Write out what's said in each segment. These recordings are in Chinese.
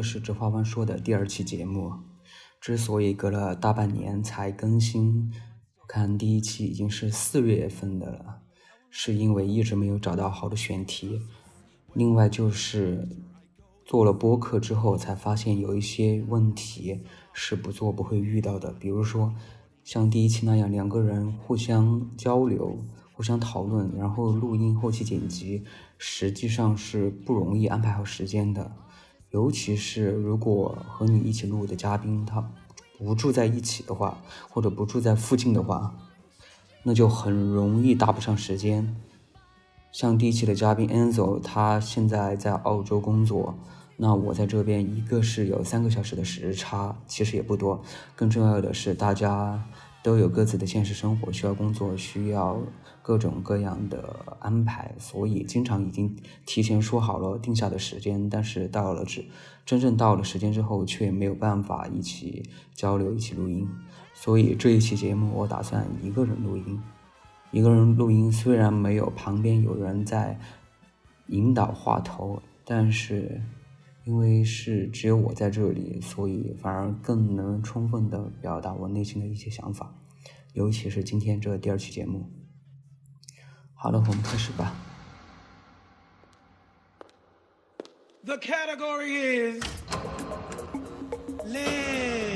这是直话湾说的第二期节目。之所以隔了大半年才更新，看第一期已经是四月份的了，是因为一直没有找到好的选题。另外就是做了播客之后，才发现有一些问题是不做不会遇到的，比如说像第一期那样两个人互相交流。互相讨论，然后录音、后期剪辑，实际上是不容易安排好时间的。尤其是如果和你一起录的嘉宾他不住在一起的话，或者不住在附近的话，那就很容易搭不上时间。像第一期的嘉宾 Enzo，他现在在澳洲工作，那我在这边，一个是有三个小时的时差，其实也不多。更重要的是，大家。都有各自的现实生活，需要工作，需要各种各样的安排，所以经常已经提前说好了定下的时间，但是到了只真正到了时间之后，却没有办法一起交流、一起录音。所以这一期节目，我打算一个人录音。一个人录音虽然没有旁边有人在引导话头，但是。因为是只有我在这里，所以反而更能充分的表达我内心的一些想法，尤其是今天这第二期节目。好了，我们开始吧。The category is live.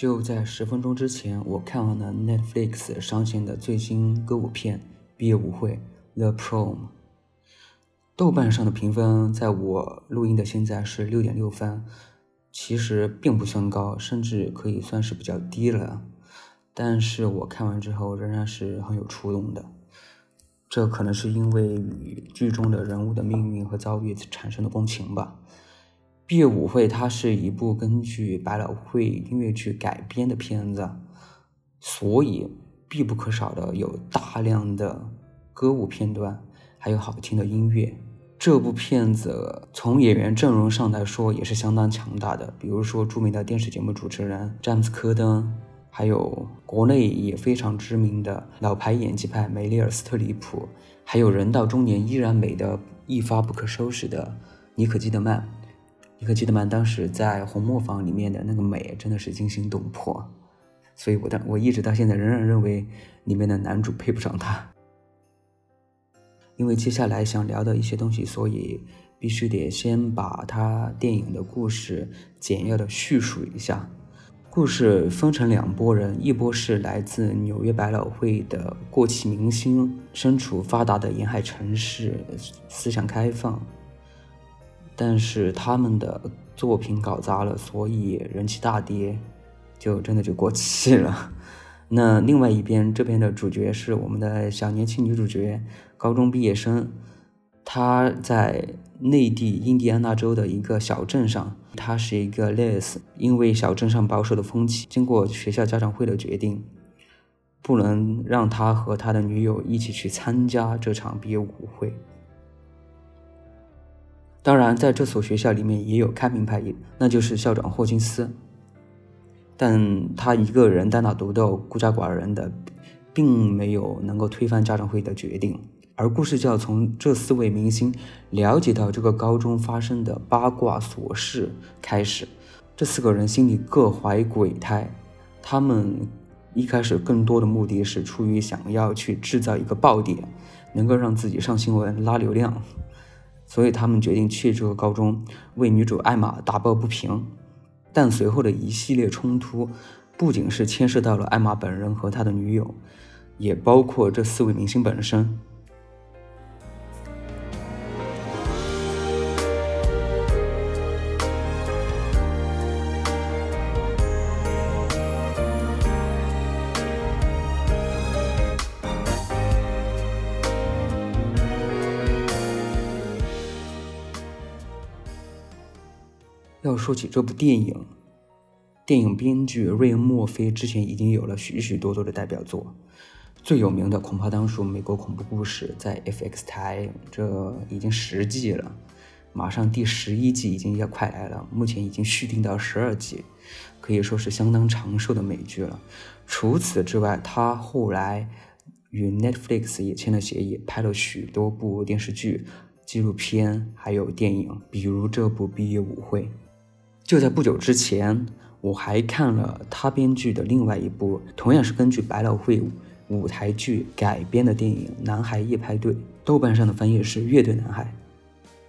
就在十分钟之前，我看完了 Netflix 上线的最新歌舞片《毕业舞会》The Prom。豆瓣上的评分在我录音的现在是六点六分，其实并不算高，甚至可以算是比较低了。但是我看完之后仍然是很有触动的，这可能是因为与剧中的人物的命运和遭遇产生的共情吧。毕业舞会，它是一部根据百老汇音乐剧改编的片子，所以必不可少的有大量的歌舞片段，还有好听的音乐。这部片子从演员阵容上来说也是相当强大的，比如说著名的电视节目主持人詹姆斯·科登，还有国内也非常知名的老牌演技派梅丽尔·斯特里普，还有人到中年依然美的一发不可收拾的妮可基德曼。你可基德曼当时在《红磨坊》里面的那个美真的是惊心动魄，所以我当我一直到现在仍然认为里面的男主配不上他。因为接下来想聊的一些东西，所以必须得先把他电影的故事简要的叙述一下。故事分成两拨人，一波是来自纽约百老汇的过气明星，身处发达的沿海城市，思想开放。但是他们的作品搞砸了，所以人气大跌，就真的就过气了。那另外一边这边的主角是我们的小年轻女主角，高中毕业生，她在内地印第安纳州的一个小镇上，她是一个 les，因为小镇上保守的风气，经过学校家长会的决定，不能让他和他的女友一起去参加这场毕业舞会。当然，在这所学校里面也有开明派，那就是校长霍金斯。但他一个人单打独斗、孤家寡人的，并没有能够推翻家长会的决定。而故事就要从这四位明星了解到这个高中发生的八卦琐事开始。这四个人心里各怀鬼胎，他们一开始更多的目的是出于想要去制造一个爆点，能够让自己上新闻、拉流量。所以他们决定去这个高中为女主艾玛打抱不平，但随后的一系列冲突，不仅是牵涉到了艾玛本人和他的女友，也包括这四位明星本身。说起这部电影，电影编剧瑞恩·墨菲之前已经有了许许多多的代表作，最有名的恐怕当属美国恐怖故事，在 FX 台，这已经十季了，马上第十一季已经要快来了，目前已经续订到十二季，可以说是相当长寿的美剧了。除此之外，他后来与 Netflix 也签了协议，拍了许多部电视剧、纪录片，还有电影，比如这部《毕业舞会》。就在不久之前，我还看了他编剧的另外一部，同样是根据百老汇舞台剧改编的电影《男孩夜派对》，豆瓣上的翻译是《乐队男孩》。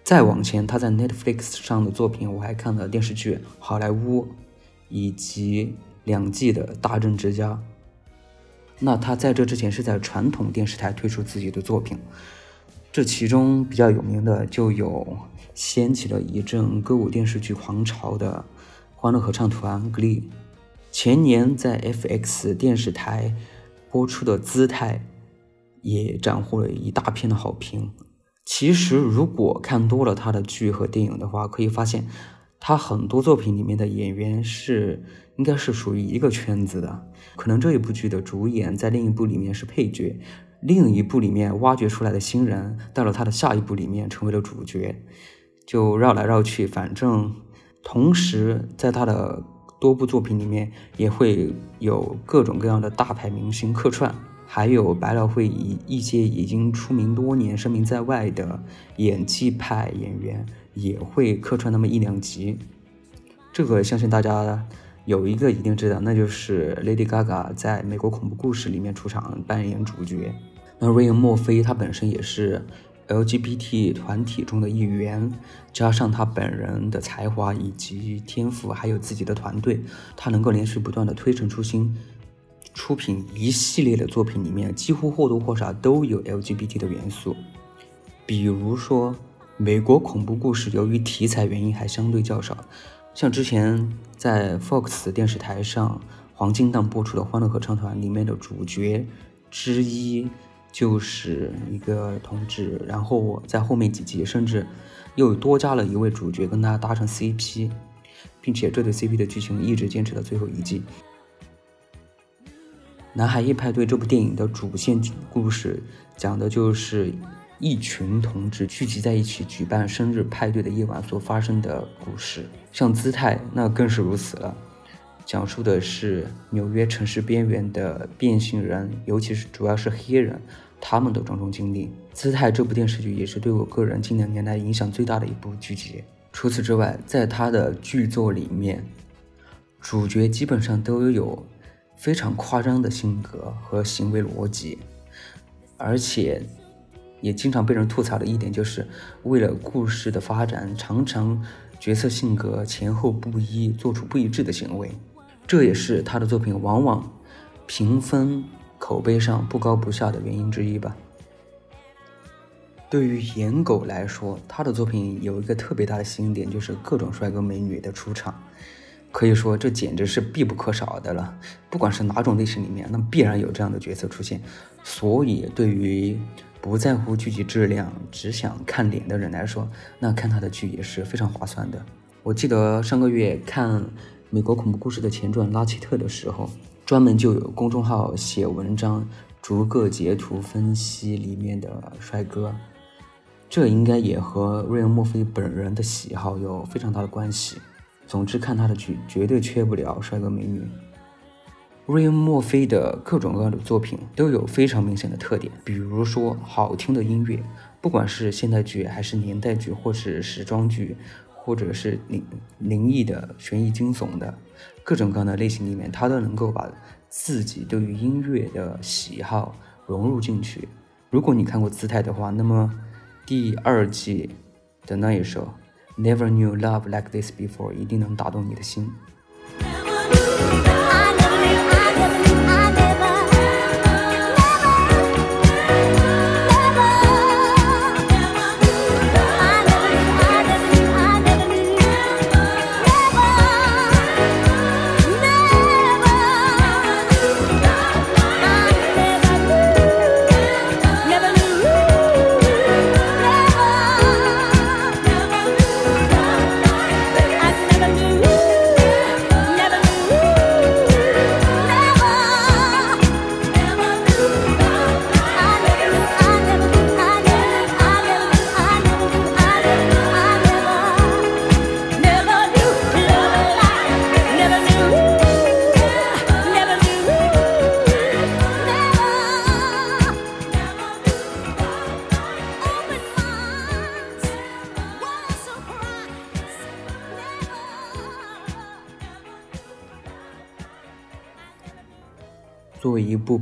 再往前，他在 Netflix 上的作品，我还看了电视剧《好莱坞》，以及两季的《大政之家》。那他在这之前是在传统电视台推出自己的作品，这其中比较有名的就有掀起了一阵歌舞电视剧狂潮的《欢乐合唱团》Glee，前年在 FX 电视台。播出的姿态也斩获了一大片的好评。其实，如果看多了他的剧和电影的话，可以发现他很多作品里面的演员是应该是属于一个圈子的。可能这一部剧的主演在另一部里面是配角，另一部里面挖掘出来的新人到了他的下一部里面成为了主角，就绕来绕去。反正同时在他的。多部作品里面也会有各种各样的大牌明星客串，还有百老汇一一些已经出名多年、声名在外的演技派演员也会客串那么一两集。这个相信大家有一个一定知道，那就是 Lady Gaga 在美国恐怖故事里面出场扮演主角。那瑞恩·墨菲他本身也是。LGBT 团体中的一员，加上他本人的才华以及天赋，还有自己的团队，他能够连续不断的推陈出新，出品一系列的作品里面，几乎或多或少都有 LGBT 的元素。比如说，美国恐怖故事由于题材原因还相对较少，像之前在 Fox 电视台上黄金档播出的《欢乐合唱团》里面的主角之一。就是一个同志，然后在后面几集甚至又多加了一位主角跟他搭成 CP，并且这对 CP 的剧情一直坚持到最后一季。《男孩夜派对》这部电影的主线故事讲的就是一群同志聚集在一起举办生日派对的夜晚所发生的故事，像姿态那更是如此了。讲述的是纽约城市边缘的变性人，尤其是主要是黑人，他们的种种经历。姿态这部电视剧也是对我个人近两年来影响最大的一部剧集。除此之外，在他的剧作里面，主角基本上都有非常夸张的性格和行为逻辑，而且也经常被人吐槽的一点就是，为了故事的发展，常常角色性格前后不一，做出不一致的行为。这也是他的作品往往评分口碑上不高不下的原因之一吧。对于颜狗来说，他的作品有一个特别大的吸引点，就是各种帅哥美女的出场，可以说这简直是必不可少的了。不管是哪种类型里面，那必然有这样的角色出现。所以，对于不在乎剧集质量，只想看脸的人来说，那看他的剧也是非常划算的。我记得上个月看。美国恐怖故事的前传拉奇特的时候，专门就有公众号写文章，逐个截图分析里面的帅哥。这应该也和瑞恩·墨菲本人的喜好有非常大的关系。总之，看他的剧绝对缺不了帅哥美女。瑞恩·墨菲的各种各样的作品都有非常明显的特点，比如说好听的音乐，不管是现代剧还是年代剧，或是时装剧。或者是灵灵异的、悬疑惊悚的各种各样的类型里面，他都能够把自己对于音乐的喜好融入进去。如果你看过《姿态》的话，那么第二季的那一首《Never Knew Love Like This Before》一定能打动你的心。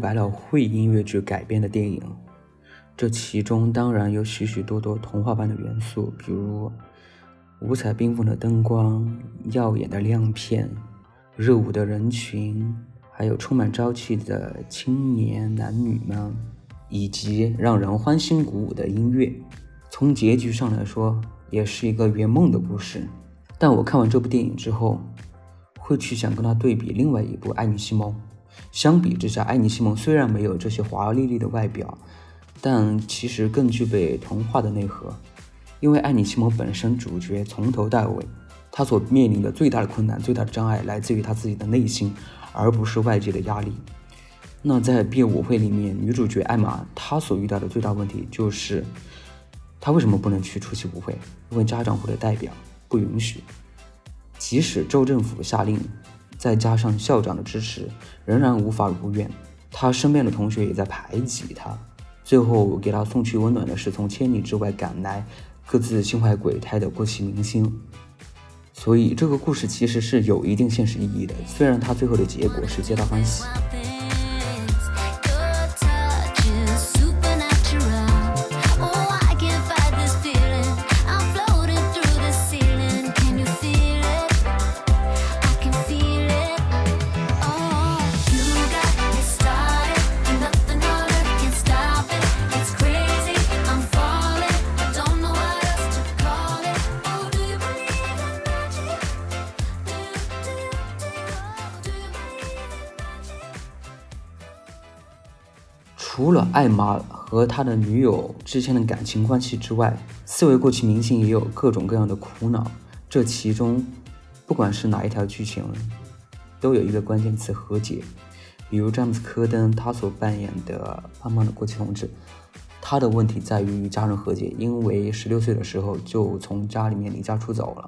百老汇音乐剧改编的电影，这其中当然有许许多多童话般的元素，比如五彩缤纷的灯光、耀眼的亮片、热舞的人群，还有充满朝气的青年男女们，以及让人欢欣鼓舞的音乐。从结局上来说，也是一个圆梦的故事。但我看完这部电影之后，会去想跟他对比另外一部《爱你西蒙》。相比之下，《爱你西蒙》虽然没有这些华丽丽的外表，但其实更具备童话的内核。因为《爱你西蒙》本身主角从头到尾，他所面临的最大的困难、最大的障碍来自于他自己的内心，而不是外界的压力。那在毕业舞会里面，女主角艾玛她所遇到的最大问题就是，她为什么不能去出席舞会？因为家长或者代表。不允许，即使州政府下令，再加上校长的支持，仍然无法如愿。他身边的同学也在排挤他。最后给他送去温暖的是从千里之外赶来、各自心怀鬼胎的过气明星。所以这个故事其实是有一定现实意义的，虽然他最后的结果是皆大欢喜。除了艾玛和他的女友之间的感情关系之外，四位过气明星也有各种各样的苦恼。这其中，不管是哪一条剧情，都有一个关键词：和解。比如詹姆斯·科登，他所扮演的胖胖的过气同志，他的问题在于与家人和解，因为十六岁的时候就从家里面离家出走了。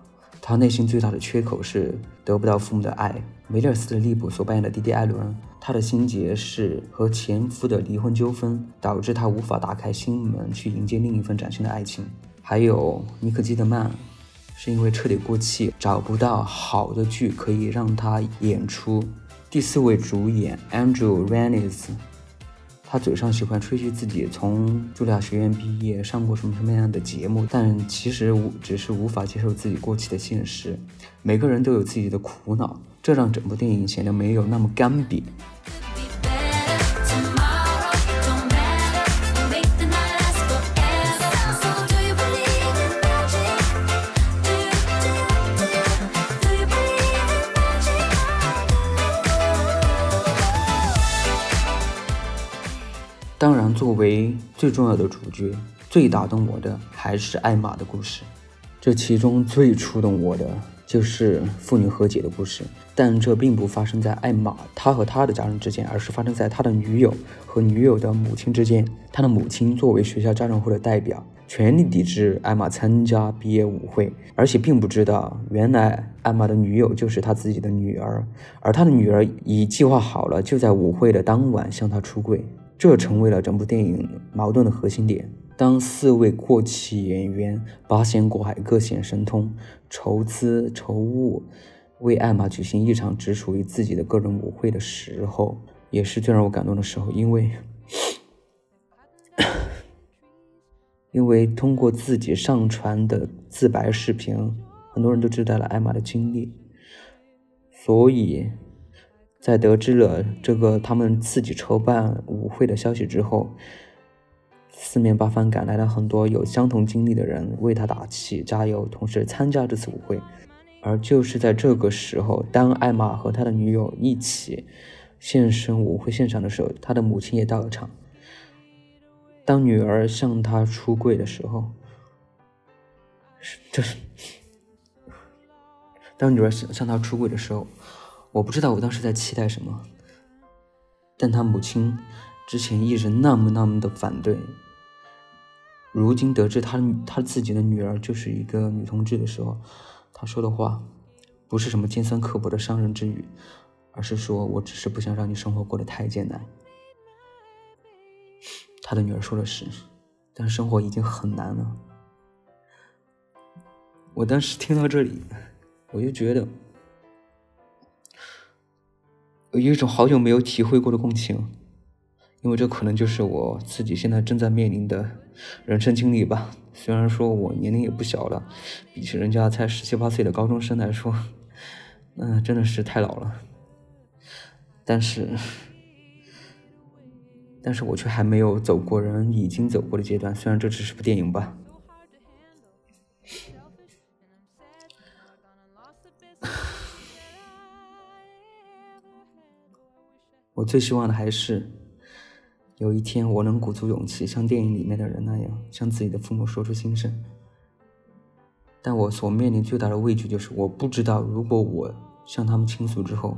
他内心最大的缺口是得不到父母的爱。梅丽尔斯特利普所扮演的弟弟艾伦，他的心结是和前夫的离婚纠纷，导致他无法打开心门去迎接另一份崭新的爱情。还有尼克基德曼，是因为彻底过气，找不到好的剧可以让他演出。第四位主演 Andrew Rannells。他嘴上喜欢吹嘘自己从茱莉亚学院毕业，上过什么什么样的节目，但其实无只是无法接受自己过气的现实。每个人都有自己的苦恼，这让整部电影显得没有那么干瘪。为最重要的主角，最打动我的还是艾玛的故事。这其中最触动我的就是父女和解的故事。但这并不发生在艾玛他和他的家人之间，而是发生在他的女友和女友的母亲之间。他的母亲作为学校家长会的代表，全力抵制艾玛参加毕业舞会，而且并不知道原来艾玛的女友就是他自己的女儿，而他的女儿已计划好了，就在舞会的当晚向他出柜。这成为了整部电影矛盾的核心点。当四位过气演员八仙过海、各显神通，筹资筹物，为艾玛举行一场只属于自己的个人舞会的时候，也是最让我感动的时候。因为，因为通过自己上传的自白视频，很多人都知道了艾玛的经历，所以。在得知了这个他们自己筹办舞会的消息之后，四面八方赶来了很多有相同经历的人为他打气加油，同时参加这次舞会。而就是在这个时候，当艾玛和他的女友一起现身舞会现场的时候，他的母亲也到了场。当女儿向他出柜的时候，就是 当女儿向向他出柜的时候。我不知道我当时在期待什么，但他母亲之前一直那么那么的反对，如今得知他他自己的女儿就是一个女同志的时候，他说的话不是什么尖酸刻薄的伤人之语，而是说我只是不想让你生活过得太艰难。他的女儿说的是，但生活已经很难了。我当时听到这里，我就觉得。有一种好久没有体会过的共情，因为这可能就是我自己现在正在面临的人生经历吧。虽然说我年龄也不小了，比起人家才十七八岁的高中生来说，嗯，真的是太老了。但是，但是我却还没有走过人已经走过的阶段。虽然这只是部电影吧。我最希望的还是有一天我能鼓足勇气，像电影里面的人那样，向自己的父母说出心声。但我所面临最大的畏惧就是，我不知道如果我向他们倾诉之后，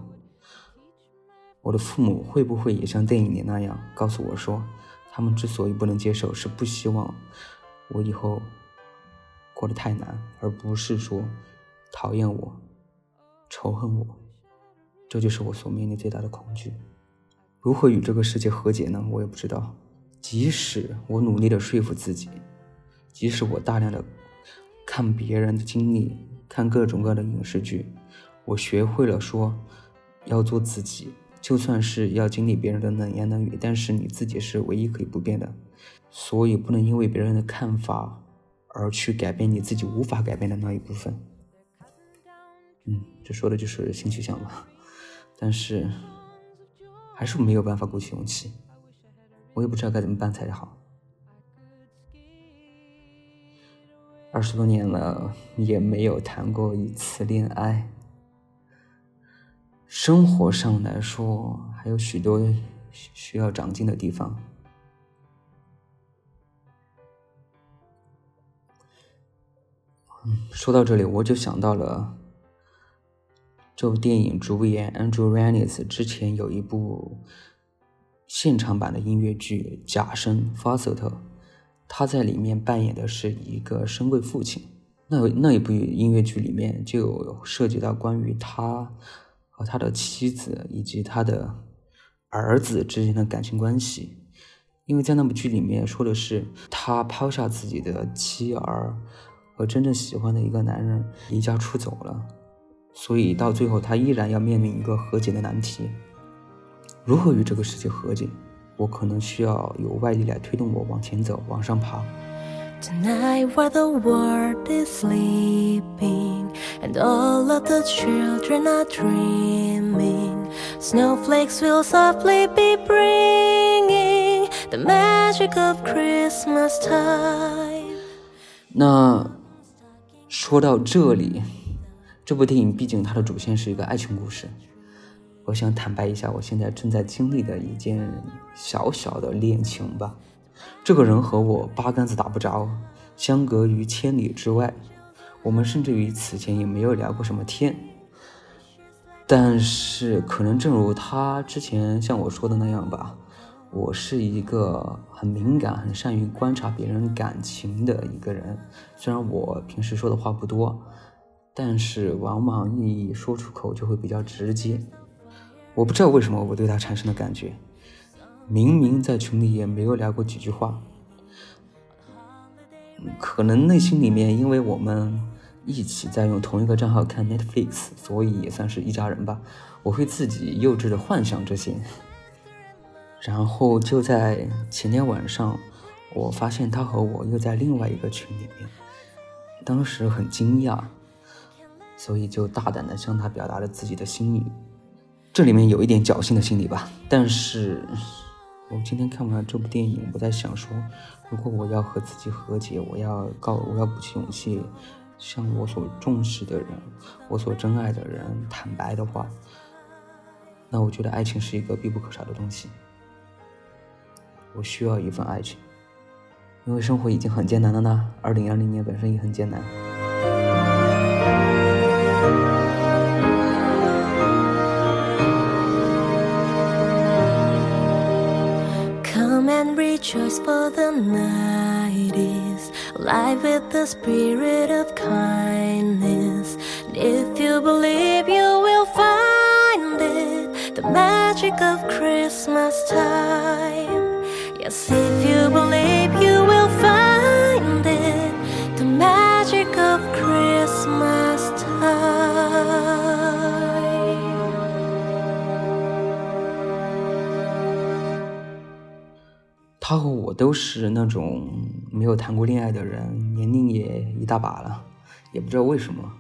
我的父母会不会也像电影里那样告诉我说，他们之所以不能接受，是不希望我以后过得太难，而不是说讨厌我、仇恨我。这就是我所面临最大的恐惧。如何与这个世界和解呢？我也不知道。即使我努力的说服自己，即使我大量的看别人的经历，看各种各样的影视剧，我学会了说要做自己，就算是要经历别人的冷言冷语，但是你自己是唯一可以不变的。所以不能因为别人的看法而去改变你自己无法改变的那一部分。嗯，这说的就是性取向吧。但是。还是没有办法鼓起勇气，我也不知道该怎么办才好。二十多年了，也没有谈过一次恋爱。生活上来说，还有许多需要长进的地方。说到这里，我就想到了。这部电影主演 Andrew r a n n i s 之前有一部现场版的音乐剧《假声》（Falsetto），他在里面扮演的是一个深贵父亲。那那一部音乐剧里面就有涉及到关于他和他的妻子以及他的儿子之间的感情关系。因为在那部剧里面说的是他抛下自己的妻儿和真正喜欢的一个男人离家出走了。所以到最后，他依然要面临一个和解的难题：如何与这个世界和解？我可能需要有外力来推动我往前走，往上爬。Tonight, while the world is sleeping and all of the children are dreaming, snowflakes will softly be bringing the magic of Christmas time. 那说到这里。这部电影毕竟它的主线是一个爱情故事，我想坦白一下，我现在正在经历的一件小小的恋情吧。这个人和我八竿子打不着，相隔于千里之外，我们甚至于此前也没有聊过什么天。但是可能正如他之前向我说的那样吧，我是一个很敏感、很善于观察别人感情的一个人。虽然我平时说的话不多。但是往往一说出口就会比较直接，我不知道为什么我对他产生的感觉，明明在群里也没有聊过几句话，可能内心里面因为我们一起在用同一个账号看 Netflix，所以也算是一家人吧。我会自己幼稚的幻想这些，然后就在前天晚上，我发现他和我又在另外一个群里面，当时很惊讶。所以就大胆的向他表达了自己的心意，这里面有一点侥幸的心理吧。但是，我今天看完这部电影，我在想说，如果我要和自己和解，我要告，我要鼓起勇气，向我所重视的人，我所珍爱的人坦白的话，那我觉得爱情是一个必不可少的东西。我需要一份爱情，因为生活已经很艰难了呢。二零二零年本身也很艰难。Rejoice for the night is alive with the spirit of kindness. And if you believe, you will find it the magic of Christmas time. 都是那种没有谈过恋爱的人，年龄也一大把了，也不知道为什么，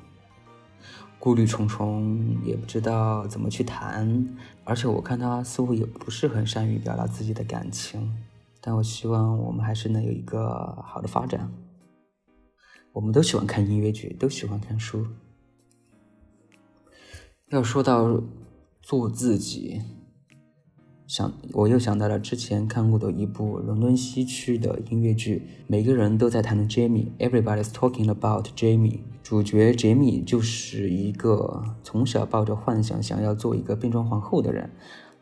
顾虑重重，也不知道怎么去谈。而且我看他似乎也不是很善于表达自己的感情。但我希望我们还是能有一个好的发展。我们都喜欢看音乐剧，都喜欢看书。要说到做自己，想我又想到了之前看过的一部伦敦西区的音乐剧，每个人都在谈论 Jamie，Everybody's talking about Jamie。主角 Jamie 就是一个从小抱着幻想想要做一个变装皇后的人，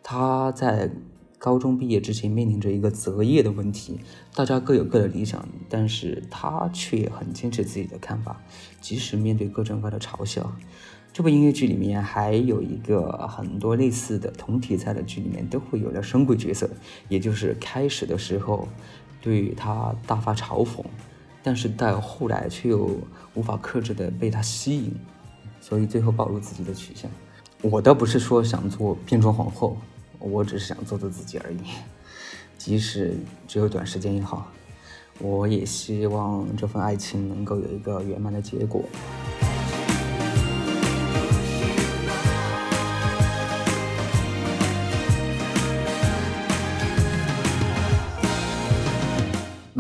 他在高中毕业之前面临着一个择业的问题，大家各有各的理想，但是他却很坚持自己的看法，即使面对各种各样的嘲笑。这部音乐剧里面还有一个很多类似的同题材的剧里面都会有的深贵角色，也就是开始的时候对他大发嘲讽，但是到后来却又无法克制的被他吸引，所以最后暴露自己的取向。我倒不是说想做变装皇后，我只是想做做自己而已，即使只有短时间也好。我也希望这份爱情能够有一个圆满的结果。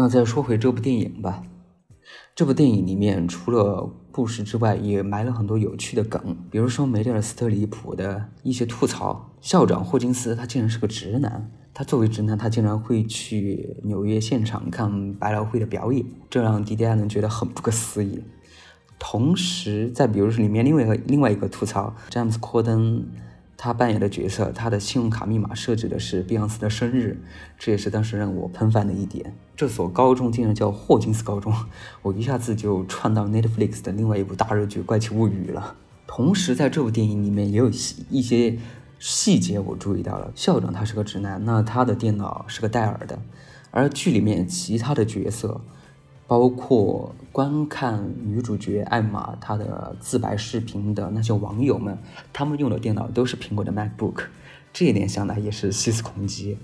那再说回这部电影吧。这部电影里面除了故事之外，也埋了很多有趣的梗，比如说梅丽尔·斯特里普的一些吐槽。校长霍金斯他竟然是个直男，他作为直男，他竟然会去纽约现场看百老汇的表演，这让迪迪艾伦觉得很不可思议。同时，再比如说里面另外一个另外一个吐槽，詹姆斯·科登。他扮演的角色，他的信用卡密码设置的是碧昂斯的生日，这也是当时让我喷饭的一点。这所高中竟然叫霍金斯高中，我一下子就串到 Netflix 的另外一部大热剧《怪奇物语》了。同时，在这部电影里面也有一些细节我注意到了。校长他是个直男，那他的电脑是个戴尔的，而剧里面其他的角色。包括观看女主角艾玛她的自白视频的那些网友们，他们用的电脑都是苹果的 MacBook，这一点想来也是细思恐极。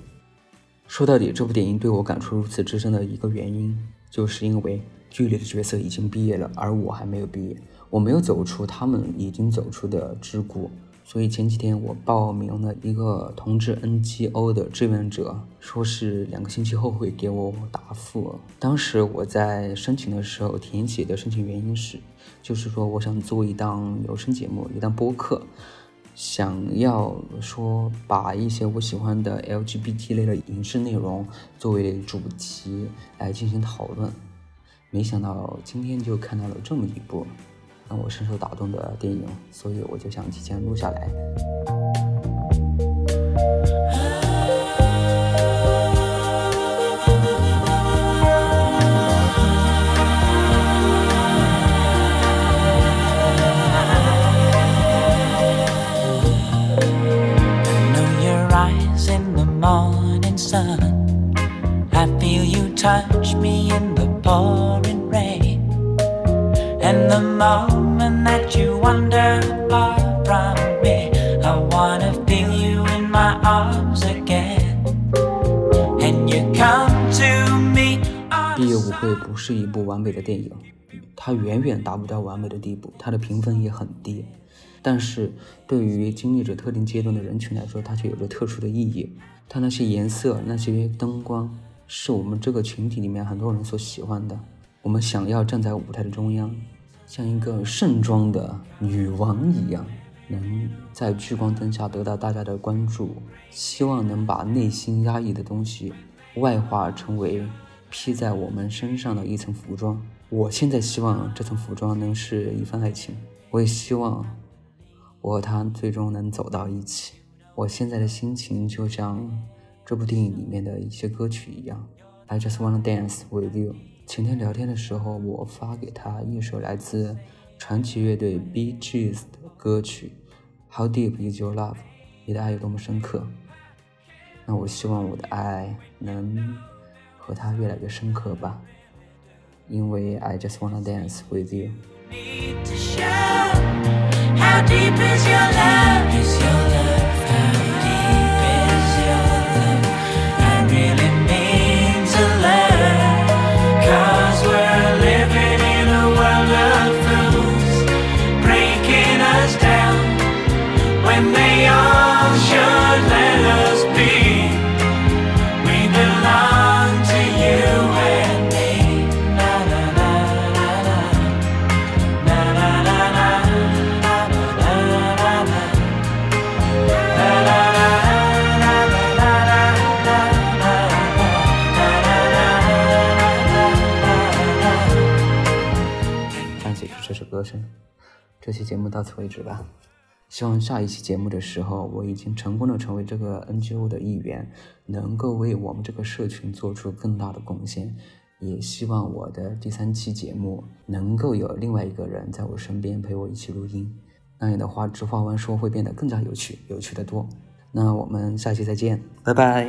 说到底，这部电影对我感触如此之深的一个原因，就是因为剧里的角色已经毕业了，而我还没有毕业，我没有走出他们已经走出的桎梏。所以前几天我报名了一个同志 NGO 的志愿者，说是两个星期后会给我答复。当时我在申请的时候填写的申请原因是，就是说我想做一档有声节目，一档播客，想要说把一些我喜欢的 LGBT 类的影视内容作为主题来进行讨论。没想到今天就看到了这么一部。让我深受打动的电影，所以我就想提前录下来。The moment that you wander off from me. I wanna feel you in my arms again. And you come to me 毕业舞会不是一部完美的电影它远远达不到完美的地步它的评分也很低。但是对于经历着特定阶段的人群来说它却有着特殊的意义。它那些颜色那些灯光是我们这个群体里面很多人所喜欢的。我们想要站在舞台的中央像一个盛装的女王一样，能在聚光灯下得到大家的关注，希望能把内心压抑的东西外化成为披在我们身上的一层服装。我现在希望这层服装能是一份爱情，我也希望我和他最终能走到一起。我现在的心情就像这部电影里面的一些歌曲一样，I just wanna dance with you。前天聊天的时候，我发给他一首来自传奇乐队 Bee Gees 的歌曲《How Deep Is Your Love》，你的爱有多么深刻？那我希望我的爱能和他越来越深刻吧，因为 I just wanna dance with you。这期节目到此为止吧。希望下一期节目的时候，我已经成功的成为这个 NGO 的一员，能够为我们这个社群做出更大的贡献。也希望我的第三期节目能够有另外一个人在我身边陪我一起录音，那样的话，直话弯说会变得更加有趣，有趣的多。那我们下期再见，拜拜。